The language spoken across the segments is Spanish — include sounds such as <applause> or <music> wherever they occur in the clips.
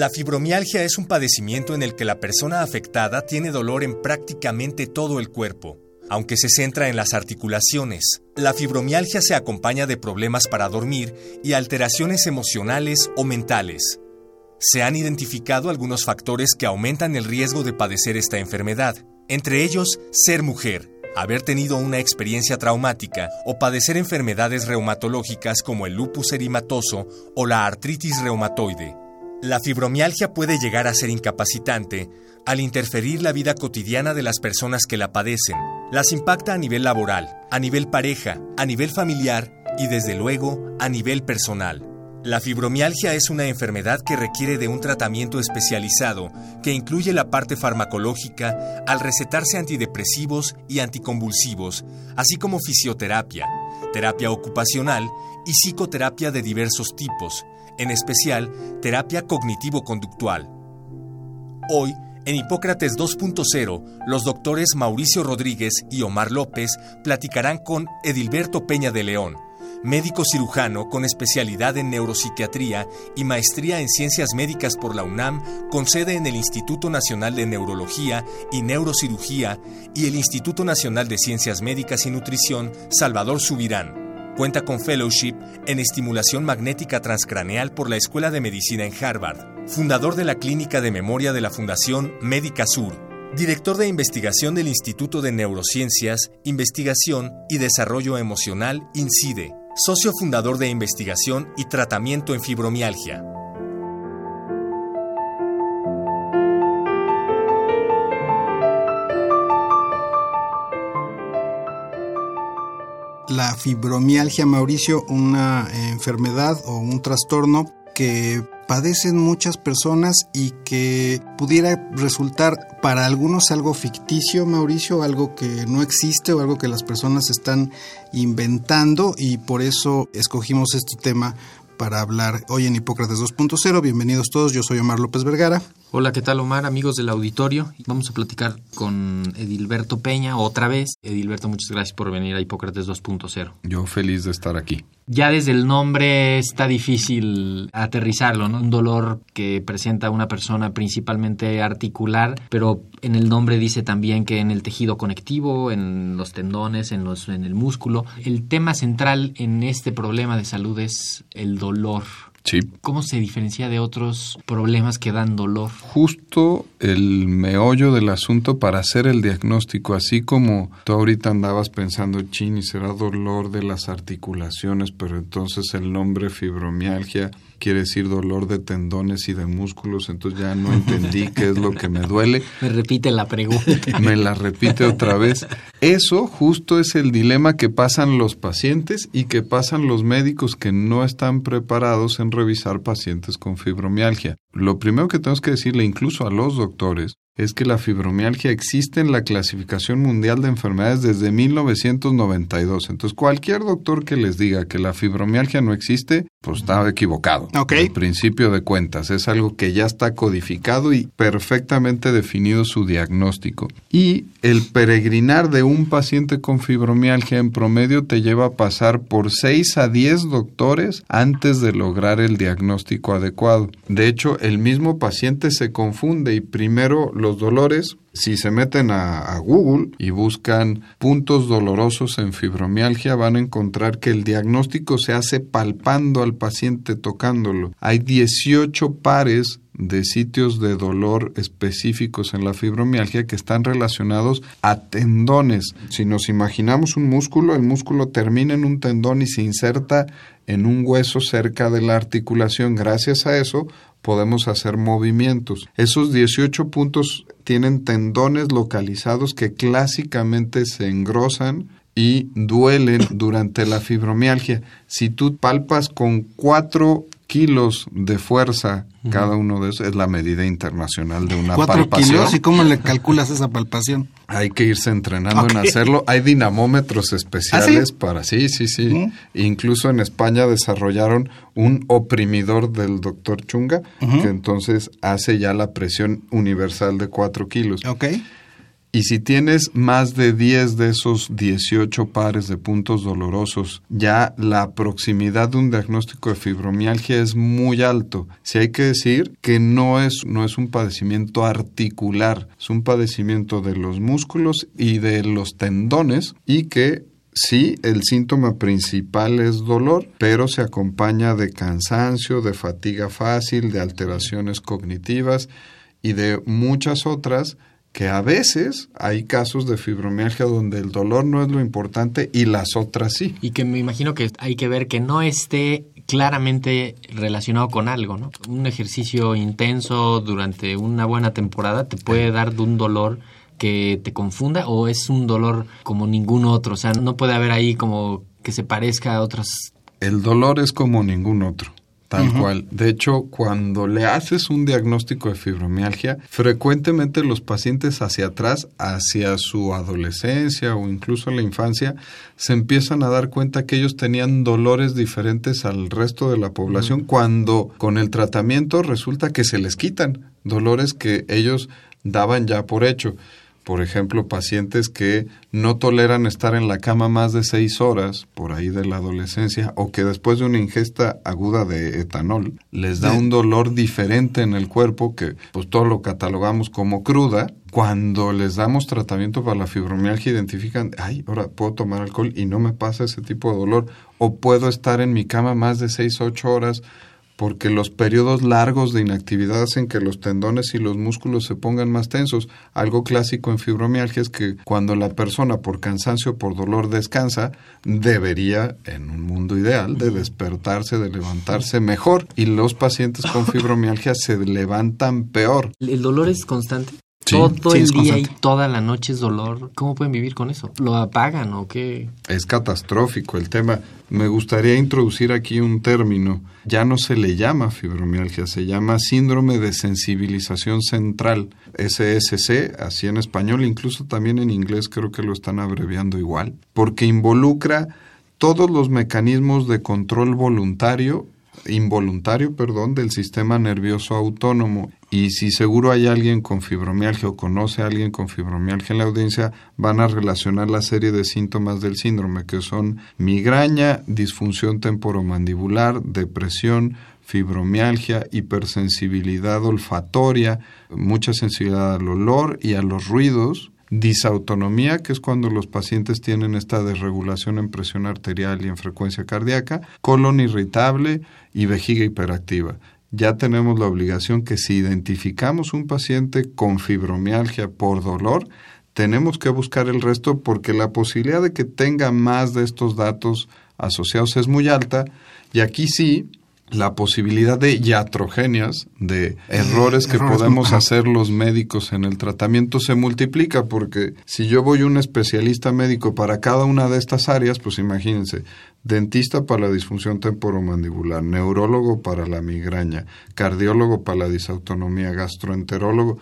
La fibromialgia es un padecimiento en el que la persona afectada tiene dolor en prácticamente todo el cuerpo, aunque se centra en las articulaciones. La fibromialgia se acompaña de problemas para dormir y alteraciones emocionales o mentales. Se han identificado algunos factores que aumentan el riesgo de padecer esta enfermedad, entre ellos ser mujer, haber tenido una experiencia traumática o padecer enfermedades reumatológicas como el lupus erimatoso o la artritis reumatoide. La fibromialgia puede llegar a ser incapacitante al interferir la vida cotidiana de las personas que la padecen. Las impacta a nivel laboral, a nivel pareja, a nivel familiar y desde luego a nivel personal. La fibromialgia es una enfermedad que requiere de un tratamiento especializado que incluye la parte farmacológica al recetarse antidepresivos y anticonvulsivos, así como fisioterapia, terapia ocupacional y psicoterapia de diversos tipos, en especial terapia cognitivo-conductual. Hoy, en Hipócrates 2.0, los doctores Mauricio Rodríguez y Omar López platicarán con Edilberto Peña de León, médico cirujano con especialidad en neuropsiquiatría y maestría en ciencias médicas por la UNAM, con sede en el Instituto Nacional de Neurología y Neurocirugía y el Instituto Nacional de Ciencias Médicas y Nutrición, Salvador Subirán. Cuenta con fellowship en estimulación magnética transcraneal por la Escuela de Medicina en Harvard. Fundador de la Clínica de Memoria de la Fundación Médica Sur. Director de investigación del Instituto de Neurociencias, Investigación y Desarrollo Emocional INCIDE. Socio fundador de investigación y tratamiento en fibromialgia. La fibromialgia, Mauricio, una enfermedad o un trastorno que padecen muchas personas y que pudiera resultar para algunos algo ficticio, Mauricio, algo que no existe o algo que las personas están inventando y por eso escogimos este tema para hablar hoy en Hipócrates 2.0. Bienvenidos todos, yo soy Omar López Vergara. Hola, ¿qué tal Omar? Amigos del auditorio. Vamos a platicar con Edilberto Peña otra vez. Edilberto, muchas gracias por venir a Hipócrates 2.0. Yo feliz de estar aquí. Ya desde el nombre está difícil aterrizarlo, ¿no? Un dolor que presenta una persona principalmente articular, pero en el nombre dice también que en el tejido conectivo, en los tendones, en, los, en el músculo. El tema central en este problema de salud es el dolor. Sí. ¿Cómo se diferencia de otros problemas que dan dolor? Justo el meollo del asunto para hacer el diagnóstico, así como tú ahorita andabas pensando, chin, y será dolor de las articulaciones, pero entonces el nombre fibromialgia quiere decir dolor de tendones y de músculos, entonces ya no entendí qué es lo que me duele. <laughs> Me repite la pregunta. Me la repite otra vez. Eso justo es el dilema que pasan los pacientes y que pasan los médicos que no están preparados en revisar pacientes con fibromialgia. Lo primero que tenemos que decirle incluso a los doctores es que la fibromialgia existe en la clasificación mundial de enfermedades desde 1992. Entonces, cualquier doctor que les diga que la fibromialgia no existe, pues está equivocado. Ok. El principio de cuentas es algo que ya está codificado y perfectamente definido su diagnóstico. Y el peregrinar de un paciente con fibromialgia en promedio te lleva a pasar por 6 a 10 doctores antes de lograr el diagnóstico adecuado. De hecho, el mismo paciente se confunde y primero los dolores si se meten a, a, Google y buscan puntos dolorosos en fibromialgia, van a encontrar que el diagnóstico se hace palpando al paciente, tocándolo. Hay 18 pares de sitios de dolor específicos en la fibromialgia que están relacionados a tendones. Si nos imaginamos un músculo, el músculo termina en un tendón y se inserta en un hueso cerca de la articulación. Gracias a eso podemos hacer movimientos. Esos 18 puntos tienen tendones localizados que clásicamente se engrosan y duelen durante la fibromialgia. Si tú palpas con cuatro kilos de fuerza cada uno de esos, es la medida internacional de una ¿Cuatro palpación. kilos? ¿Y cómo le calculas esa palpación? Hay que irse entrenando en hacerlo. Hay dinamómetros especiales ¿Ah, sí? para sí, sí, sí. Mm. Incluso en España desarrollaron un oprimidor del doctor Chunga, que entonces hace ya la presión universal de 4 kilos. ¿Ok? Y si tienes más de 10 de esos 18 pares de puntos dolorosos, ya la proximidad de un diagnóstico de fibromialgia es muy alto. Si hay que decir que no es, no es un padecimiento articular, es un padecimiento de los músculos y de los tendones y que Sí, el síntoma principal es dolor, pero se acompaña de cansancio, de fatiga fácil, de alteraciones cognitivas y de muchas otras que a veces hay casos de fibromialgia donde el dolor no es lo importante y las otras sí. Y que me imagino que hay que ver que no esté claramente relacionado con algo, ¿no? Un ejercicio intenso durante una buena temporada te puede dar de un dolor que te confunda o es un dolor como ningún otro, o sea, no puede haber ahí como que se parezca a otros. El dolor es como ningún otro. Tal cual. De hecho, cuando le haces un diagnóstico de fibromialgia, frecuentemente los pacientes hacia atrás, hacia su adolescencia o incluso la infancia, se empiezan a dar cuenta que ellos tenían dolores diferentes al resto de la población cuando con el tratamiento resulta que se les quitan dolores que ellos daban ya por hecho. Por ejemplo, pacientes que no toleran estar en la cama más de seis horas, por ahí de la adolescencia, o que después de una ingesta aguda de etanol les da un dolor diferente en el cuerpo, que pues todo lo catalogamos como cruda. Cuando les damos tratamiento para la fibromialgia, identifican, ay, ahora puedo tomar alcohol y no me pasa ese tipo de dolor, o puedo estar en mi cama más de seis, ocho horas porque los periodos largos de inactividad hacen que los tendones y los músculos se pongan más tensos. Algo clásico en fibromialgia es que cuando la persona por cansancio o por dolor descansa, debería, en un mundo ideal, de despertarse, de levantarse mejor. Y los pacientes con <laughs> fibromialgia se levantan peor. ¿El dolor es constante? Sí, Todo sí, el día y toda la noche es dolor. ¿Cómo pueden vivir con eso? ¿Lo apagan o qué? Es catastrófico el tema. Me gustaría introducir aquí un término. Ya no se le llama fibromialgia, se llama síndrome de sensibilización central, SSC, así en español, incluso también en inglés creo que lo están abreviando igual, porque involucra todos los mecanismos de control voluntario involuntario, perdón, del sistema nervioso autónomo. Y si seguro hay alguien con fibromialgia o conoce a alguien con fibromialgia en la audiencia, van a relacionar la serie de síntomas del síndrome, que son migraña, disfunción temporomandibular, depresión, fibromialgia, hipersensibilidad olfatoria, mucha sensibilidad al olor y a los ruidos, disautonomía, que es cuando los pacientes tienen esta desregulación en presión arterial y en frecuencia cardíaca, colon irritable y vejiga hiperactiva. Ya tenemos la obligación que si identificamos un paciente con fibromialgia por dolor, tenemos que buscar el resto porque la posibilidad de que tenga más de estos datos asociados es muy alta y aquí sí la posibilidad de iatrogenias, de errores que errores, podemos hacer los médicos en el tratamiento se multiplica porque si yo voy a un especialista médico para cada una de estas áreas, pues imagínense, dentista para la disfunción temporomandibular, neurólogo para la migraña, cardiólogo para la disautonomía, gastroenterólogo,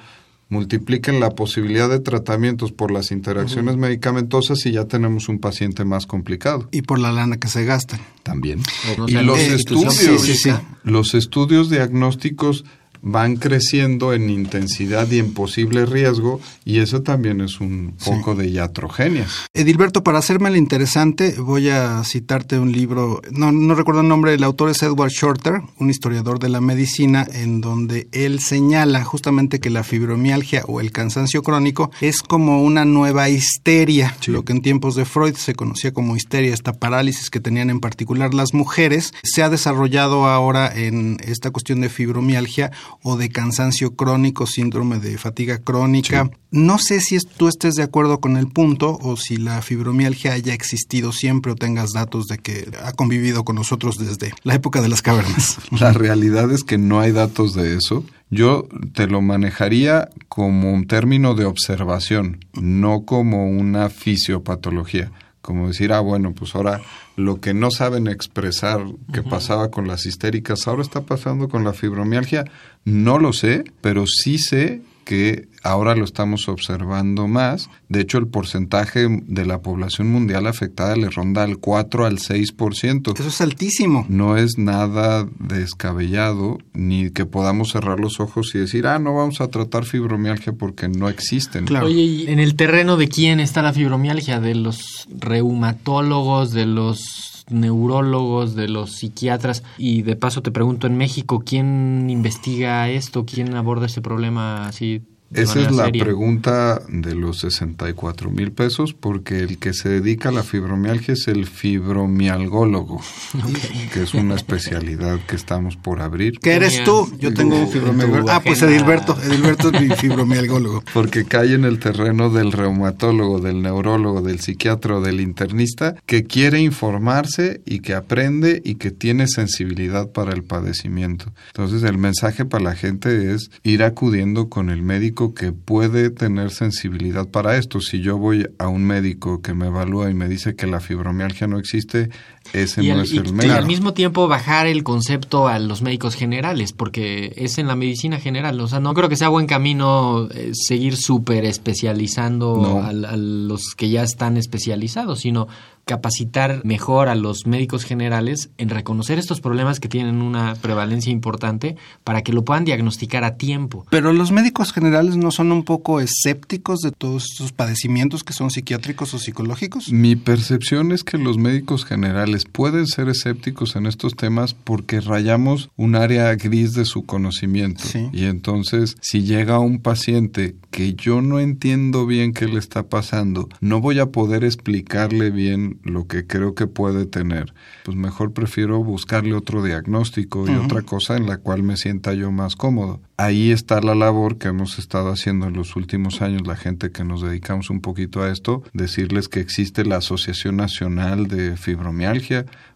multipliquen la posibilidad de tratamientos por las interacciones medicamentosas y ya tenemos un paciente más complicado Y por la lana que se gastan. también. O Y los estudios, Sí, sí, sí. los estudios diagnósticos van creciendo en intensidad y en posible riesgo y eso también es un poco de iatrogenia. Edilberto, para hacerme la interesante, voy a citarte un libro, no, no recuerdo el nombre, el autor es Edward Shorter, un historiador de la medicina, en donde él señala justamente que la fibromialgia o el cansancio crónico es como una nueva histeria, lo que en tiempos de Freud se conocía como histeria, esta parálisis que tenían en particular las mujeres, se ha desarrollado ahora en esta cuestión de fibromialgia o de cansancio crónico, síndrome de fatiga crónica. No sé si tú estés de acuerdo con el punto o si la fibromialgia haya existido siempre o tengas datos de que ha convivido con nosotros desde la época de las cavernas. <laughs> La realidad es que no hay datos de eso. Yo te lo manejaría como un término de observación, no como una fisiopatología. Como decir, ah, bueno, pues ahora lo que no saben expresar que pasaba con las histéricas, ahora está pasando con la fibromialgia. No lo sé, pero sí sé que ahora lo estamos observando más. De hecho, el porcentaje de la población mundial afectada le ronda al 4 al 6%. Eso es altísimo. No es nada descabellado, ni que podamos cerrar los ojos y decir, ah, no vamos a tratar fibromialgia porque no existen. Oye, ¿y en el terreno de quién está la fibromialgia? ¿De los reumatólogos, de los neurólogos, de los psiquiatras. Y de paso te pregunto, en México, ¿quién investiga esto? ¿Quién aborda este problema así esa es la pregunta de los 64 mil pesos, porque el que se dedica a la fibromialgia es el fibromialgólogo, <laughs> que es una especialidad que estamos por abrir. ¿Qué eres tú? Yo tengo un fibromialgólogo. Ah, pues Edilberto, Edilberto es mi fibromialgólogo. <laughs> Porque cae en el terreno del reumatólogo, del neurólogo, del psiquiatra del internista, que quiere informarse y que aprende y que tiene sensibilidad para el padecimiento. Entonces el mensaje para la gente es ir acudiendo con el médico que puede tener sensibilidad para esto. Si yo voy a un médico que me evalúa y me dice que la fibromialgia no existe, ese no es el médico. Y al mismo tiempo bajar el concepto a los médicos generales, porque es en la medicina general. O sea, no creo que sea buen camino eh, seguir súper especializando a los que ya están especializados, sino capacitar mejor a los médicos generales en reconocer estos problemas que tienen una prevalencia importante para que lo puedan diagnosticar a tiempo. Pero los médicos generales no son un poco escépticos de todos estos padecimientos que son psiquiátricos o psicológicos? Mi percepción es que los médicos generales pueden ser escépticos en estos temas porque rayamos un área gris de su conocimiento. Y entonces, si llega un paciente que yo no entiendo bien qué le está pasando, no voy a poder explicarle bien lo que creo que puede tener, pues mejor prefiero buscarle otro diagnóstico y otra cosa en la cual me sienta yo más cómodo. Ahí está la labor que hemos estado haciendo en los últimos años, la gente que nos dedicamos un poquito a esto, decirles que existe la Asociación Nacional de Fibromialgia,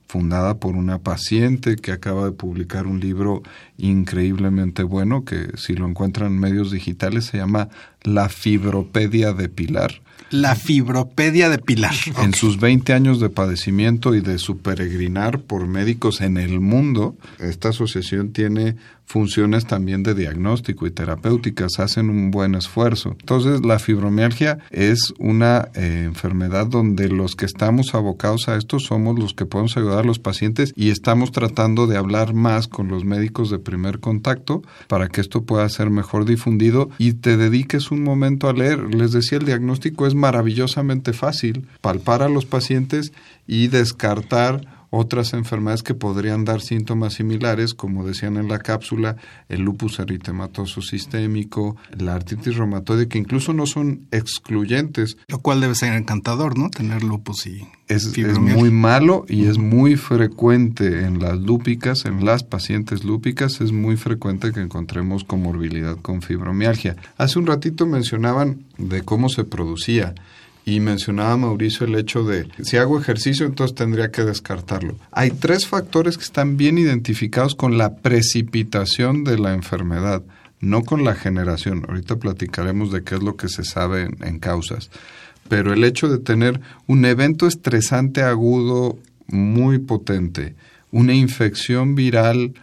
fundada por una paciente que acaba de publicar un libro increíblemente bueno que si lo encuentran en medios digitales se llama La Fibropedia de Pilar la fibropedia de Pilar. En sus 20 años de padecimiento y de su peregrinar por médicos en el mundo, esta asociación tiene funciones también de diagnóstico y terapéuticas, hacen un buen esfuerzo. Entonces, la fibromialgia es una eh, enfermedad donde los que estamos abocados a esto somos los que podemos ayudar a los pacientes y estamos tratando de hablar más con los médicos de primer contacto para que esto pueda ser mejor difundido y te dediques un momento a leer. Les decía, el diagnóstico es maravillosamente fácil, palpar a los pacientes y descartar otras enfermedades que podrían dar síntomas similares, como decían en la cápsula, el lupus eritematoso sistémico, la artritis reumatoide, que incluso no son excluyentes. Lo cual debe ser encantador, ¿no? Tener lupus y es, es muy malo y es muy frecuente en las lúpicas, en las pacientes lúpicas, es muy frecuente que encontremos comorbilidad con fibromialgia. Hace un ratito mencionaban de cómo se producía. Y mencionaba Mauricio el hecho de, si hago ejercicio, entonces tendría que descartarlo. Hay tres factores que están bien identificados con la precipitación de la enfermedad, no con la generación. Ahorita platicaremos de qué es lo que se sabe en, en causas. Pero el hecho de tener un evento estresante agudo muy potente, una infección viral,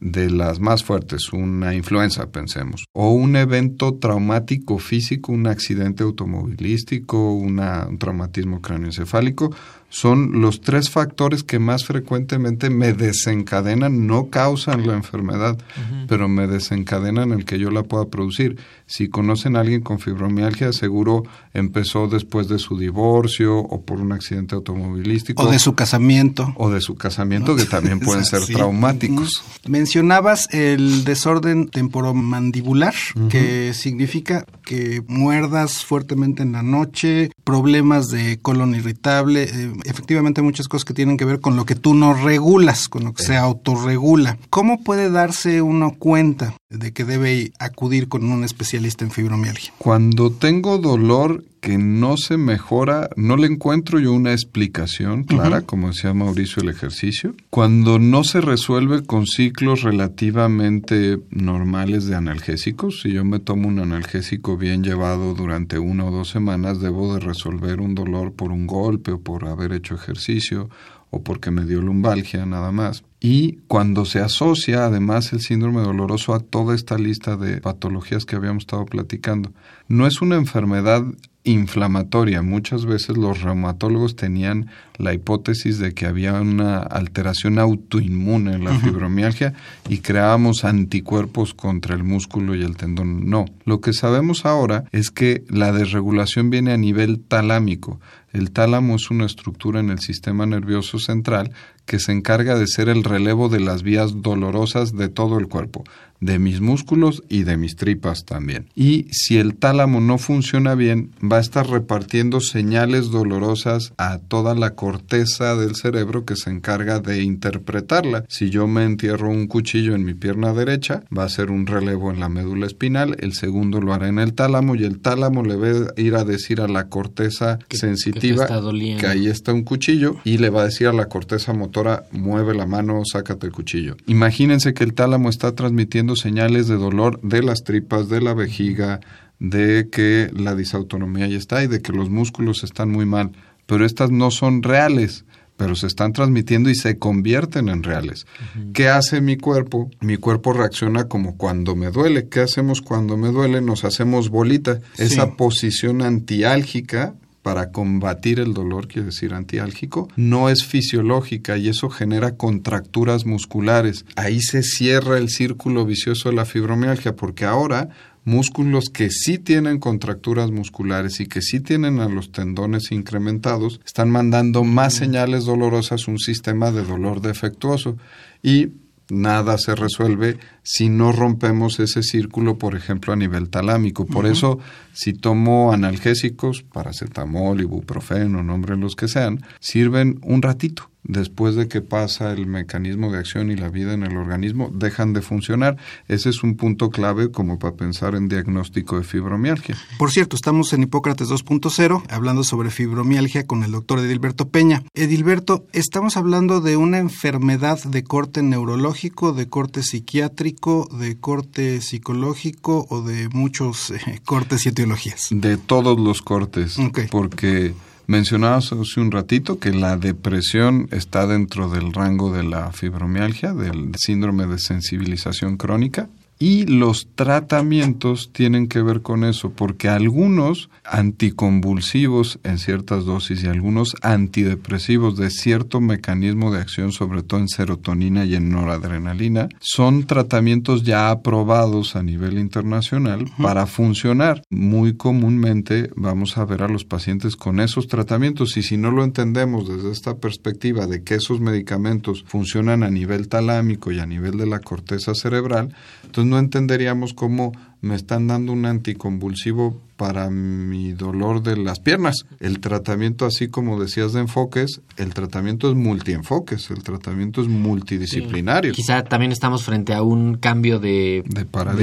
de las más fuertes, una influenza, pensemos, o un evento traumático físico, un accidente automovilístico, una, un traumatismo cráneoencefálico, son los tres factores que más frecuentemente me desencadenan, no causan la enfermedad, pero me desencadenan el que yo la pueda producir. Si conocen a alguien con fibromialgia, seguro empezó después de su divorcio o por un accidente automovilístico. O de su casamiento. O de su casamiento, que <laughs> también pueden ser traumáticos. Mencionabas el desorden temporomandibular, que significa que muerdas fuertemente en la noche, problemas de colon irritable, eh, efectivamente muchas cosas que tienen que ver con lo que tú no regulas, con lo que se autorregula. ¿Cómo puede darse uno cuenta de que debe acudir con un especialista en fibromialgia? Cuando tengo dolor que no se mejora, no le encuentro yo una explicación clara, como decía Mauricio, el ejercicio. Cuando no se resuelve con ciclos relativamente normales de analgésicos, si yo me tomo un analgésico bien llevado durante una o dos semanas, debo de resolver un dolor por un golpe o por haber hecho ejercicio o porque me dio lumbalgia nada más. Y cuando se asocia además el síndrome doloroso a toda esta lista de patologías que habíamos estado platicando, no es una enfermedad inflamatoria. Muchas veces los reumatólogos tenían la hipótesis de que había una alteración autoinmune en la fibromialgia y creábamos anticuerpos contra el músculo y el tendón. No, lo que sabemos ahora es que la desregulación viene a nivel talámico. El tálamo es una estructura en el sistema nervioso central que se encarga de ser el relevo de las vías dolorosas de todo el cuerpo, de mis músculos y de mis tripas también. Y si el tálamo no funciona bien, va a estar repartiendo señales dolorosas a toda la corteza del cerebro que se encarga de interpretarla. Si yo me entierro un cuchillo en mi pierna derecha, va a ser un relevo en la médula espinal, el segundo lo hará en el tálamo y el tálamo le va a ir a decir a la corteza sensitiva que ahí está un cuchillo y le va a decir a la corteza motora mueve la mano, sácate el cuchillo. Imagínense que el tálamo está transmitiendo señales de dolor de las tripas, de la vejiga, de que la disautonomía ya está y de que los músculos están muy mal. Pero estas no son reales, pero se están transmitiendo y se convierten en reales. ¿Qué hace mi cuerpo? Mi cuerpo reacciona como cuando me duele. ¿Qué hacemos cuando me duele? Nos hacemos bolita. Esa posición antiálgica para combatir el dolor, quiere decir antiálgico, no es fisiológica y eso genera contracturas musculares. Ahí se cierra el círculo vicioso de la fibromialgia porque ahora músculos que sí tienen contracturas musculares y que sí tienen a los tendones incrementados, están mandando más señales dolorosas a un sistema de dolor defectuoso y nada se resuelve si no rompemos ese círculo, por ejemplo, a nivel talámico. Por eso, si tomo analgésicos, paracetamol, ibuprofeno, nombre los que sean, sirven un ratito después de que pasa el mecanismo de acción y la vida en el organismo, dejan de funcionar. Ese es un punto clave como para pensar en diagnóstico de fibromialgia. Por cierto, estamos en Hipócrates 2.0 hablando sobre fibromialgia con el doctor Edilberto Peña. Edilberto, estamos hablando de una enfermedad de corte neurológico, de corte psiquiátrico, de corte psicológico o de muchos eh, <laughs> cortes y etiologías. De todos los cortes, porque Mencionabas hace un ratito que la depresión está dentro del rango de la fibromialgia, del síndrome de sensibilización crónica. Y los tratamientos tienen que ver con eso, porque algunos anticonvulsivos en ciertas dosis y algunos antidepresivos de cierto mecanismo de acción, sobre todo en serotonina y en noradrenalina, son tratamientos ya aprobados a nivel internacional para funcionar. Muy comúnmente vamos a ver a los pacientes con esos tratamientos y si no lo entendemos desde esta perspectiva de que esos medicamentos funcionan a nivel talámico y a nivel de la corteza cerebral, entonces no entenderíamos cómo me están dando un anticonvulsivo para mi dolor de las piernas. El tratamiento, así como decías de enfoques, el tratamiento es multienfoques, el tratamiento es multidisciplinario. Quizá también estamos frente a un cambio de,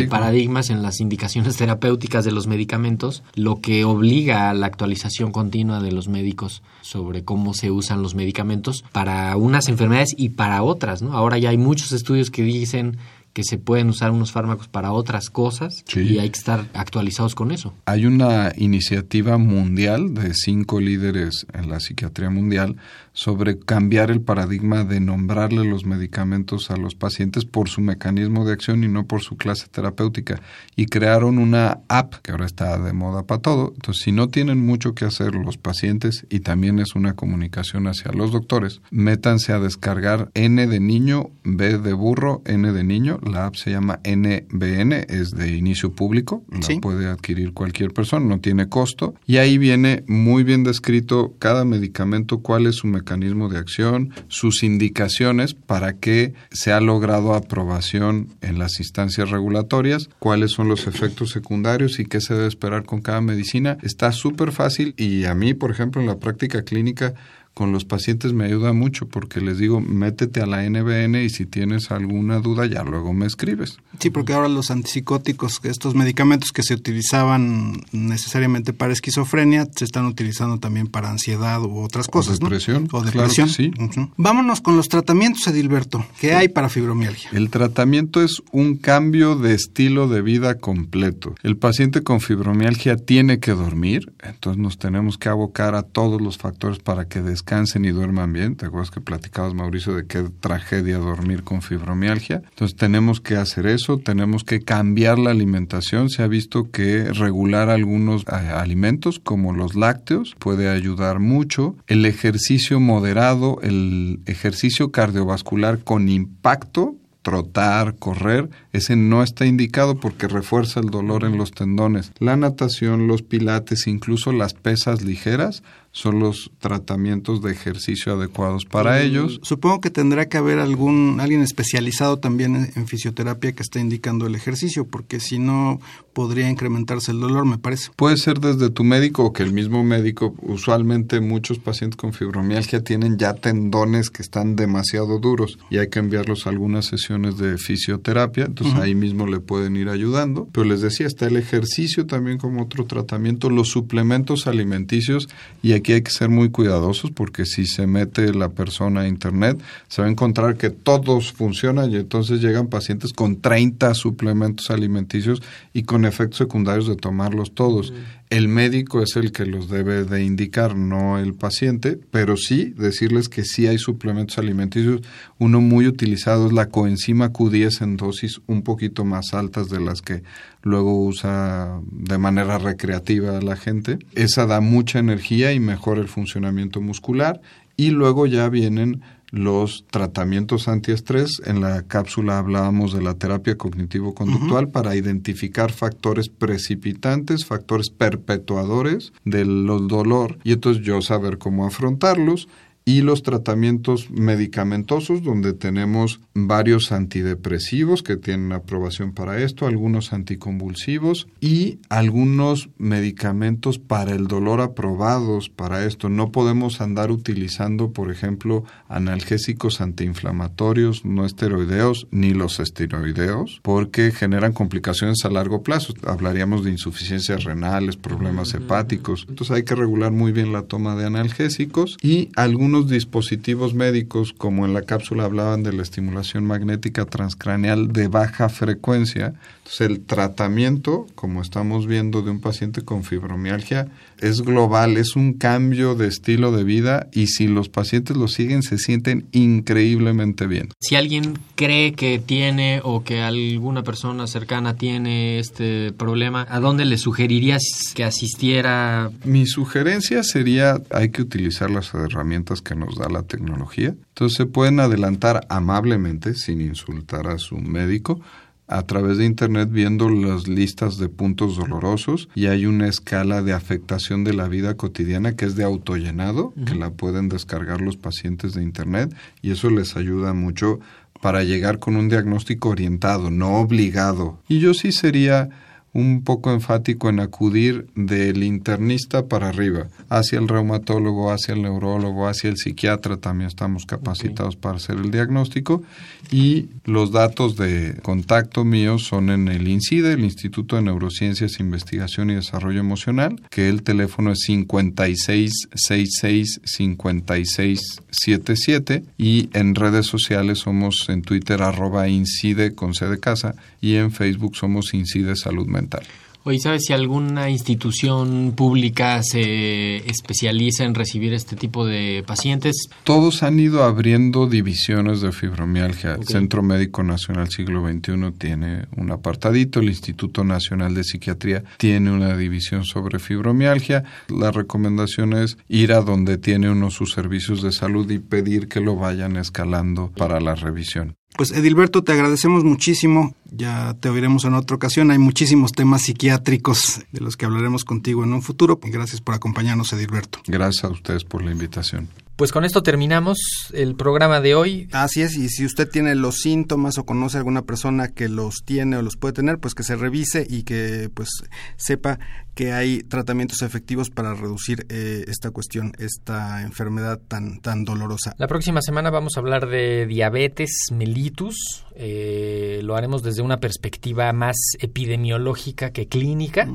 paradigmas en las indicaciones terapéuticas de los medicamentos, lo que obliga a la actualización continua de los médicos sobre cómo se usan los medicamentos para unas enfermedades y para otras. ¿no? Ahora ya hay muchos estudios que dicen que se pueden usar unos fármacos para otras cosas y hay que estar actualizados con eso. Hay una iniciativa mundial de cinco líderes en la psiquiatría mundial sobre cambiar el paradigma de nombrarle los medicamentos a los pacientes por su mecanismo de acción y no por su clase terapéutica. Y crearon una app que ahora está de moda para todo. Entonces, si no tienen mucho que hacer los pacientes y también es una comunicación hacia los doctores, métanse a descargar N de niño, B de burro, N de niño. La app se llama NBN, es de inicio público, la puede adquirir cualquier persona, no tiene costo. Y ahí viene muy bien descrito cada medicamento, cuál es su mecanismo mecanismo de acción, sus indicaciones para que se ha logrado aprobación en las instancias regulatorias, cuáles son los efectos secundarios y qué se debe esperar con cada medicina. Está súper fácil y a mí, por ejemplo, en la práctica clínica, con los pacientes me ayuda mucho porque les digo, métete a la NBN y si tienes alguna duda ya luego me escribes. Sí, porque ahora los antipsicóticos, estos medicamentos que se utilizaban necesariamente para esquizofrenia, se están utilizando también para ansiedad u otras cosas. O depresión. O depresión. sí. Vámonos con los tratamientos, Edilberto. ¿Qué hay para fibromialgia? El tratamiento es un cambio de estilo de vida completo. El paciente con fibromialgia tiene que dormir, entonces nos tenemos que abocar a todos los factores para que descansen y duerman bien. ¿Te acuerdas que platicabas, Mauricio, de qué tragedia dormir con fibromialgia? Entonces tenemos que hacer eso, tenemos que cambiar la alimentación. Se ha visto que regular algunos eh, alimentos como los lácteos puede ayudar mucho. El ejercicio moderado, el ejercicio cardiovascular con impacto trotar, correr, ese no está indicado porque refuerza el dolor en los tendones. La natación, los pilates, incluso las pesas ligeras son los tratamientos de ejercicio adecuados para ellos. Supongo que tendrá que haber algún alguien especializado también en, fisioterapia que esté indicando el ejercicio, porque si no podría incrementarse el dolor, me parece. Puede ser desde tu médico o que el mismo médico, usualmente muchos pacientes con fibromialgia tienen ya tendones que están demasiado duros y hay que enviarlos a algunas sesiones de fisioterapia, entonces ahí mismo le pueden ir ayudando. Pero les decía, está el ejercicio también como otro tratamiento, los suplementos alimenticios y aquí hay que ser muy cuidadosos porque si se mete la persona a internet se va a encontrar que todos funcionan y entonces llegan pacientes con 30 suplementos alimenticios y con efectos secundarios de tomarlos todos. El médico es el que los debe de indicar, no el paciente, pero sí decirles que sí hay suplementos alimenticios. Uno muy utilizado es la coenzima Q10 en dosis un poquito más altas de las que luego usa de manera recreativa la gente. Esa da mucha energía y mejora el funcionamiento muscular. Y luego ya vienen los tratamientos antiestrés. En la cápsula hablábamos de la terapia cognitivo-conductual para identificar factores precipitantes, factores perpetuadores del dolor y entonces yo saber cómo afrontarlos y los tratamientos medicamentosos, donde tenemos varios antidepresivos que tienen aprobación para esto, algunos anticonvulsivos y algunos medicamentos para el dolor aprobados para esto. No podemos andar utilizando, por ejemplo, analgésicos antiinflamatorios no esteroideos ni los esteroideos, porque generan complicaciones a largo plazo. Hablaríamos de insuficiencias renales, problemas hepáticos. Entonces hay que regular muy bien la toma de analgésicos y algunos dispositivos médicos, como en la cápsula hablaban de la estimulación magnética transcraneal de baja frecuencia, entonces el tratamiento, como estamos viendo de un paciente con fibromialgia, es global, es un cambio de estilo de vida y si los pacientes lo siguen se sienten increíblemente bien. Si alguien cree que tiene o que alguna persona cercana tiene este problema, ¿a dónde le sugerirías que asistiera? Mi sugerencia sería hay que utilizar las herramientas que nos da la tecnología. Entonces se pueden adelantar amablemente, sin insultar a su médico, a través de internet viendo las listas de puntos dolorosos y hay una escala de afectación de la vida cotidiana que es de autollenado, que la pueden descargar los pacientes de internet y eso les ayuda mucho para llegar con un diagnóstico orientado, no obligado. Y yo sí sería un poco enfático en acudir del internista para arriba, hacia el reumatólogo, hacia el neurólogo, hacia el psiquiatra, también estamos capacitados para hacer el diagnóstico y los datos de contacto míos son en el INCIDE, el Instituto de Neurociencias, Investigación y Desarrollo Emocional, que el teléfono es 56665677 y en redes sociales somos en Twitter arroba INCIDE con C de casa y en Facebook somos INCIDE Salud Mental. Oye, ¿sabes si alguna institución pública se especializa en recibir este tipo de pacientes? Todos han ido abriendo divisiones de fibromialgia. El Centro Médico Nacional Siglo XXI tiene un apartadito, el Instituto Nacional de Psiquiatría tiene una división sobre fibromialgia. La recomendación es ir a donde tiene uno sus servicios de salud y pedir que lo vayan escalando para la revisión. Pues Edilberto, te agradecemos muchísimo. Ya te oiremos en otra ocasión. Hay muchísimos temas psiquiátricos de los que hablaremos contigo en un futuro. Gracias por acompañarnos, Edilberto. Gracias a ustedes por la invitación. Pues con esto terminamos el programa de hoy. Así es, y si usted tiene los síntomas o conoce a alguna persona que los tiene o los puede tener, pues que se revise y que pues sepa que hay tratamientos efectivos para reducir eh, esta cuestión, esta enfermedad tan, tan dolorosa. La próxima semana vamos a hablar de diabetes mellitus. Eh, lo haremos desde una perspectiva más epidemiológica que clínica.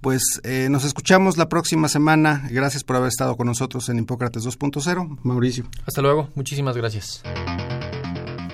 Pues eh, nos escuchamos la próxima semana. Gracias por haber estado con nosotros en Hipócrates 2.0. Mauricio. Hasta luego. Muchísimas gracias.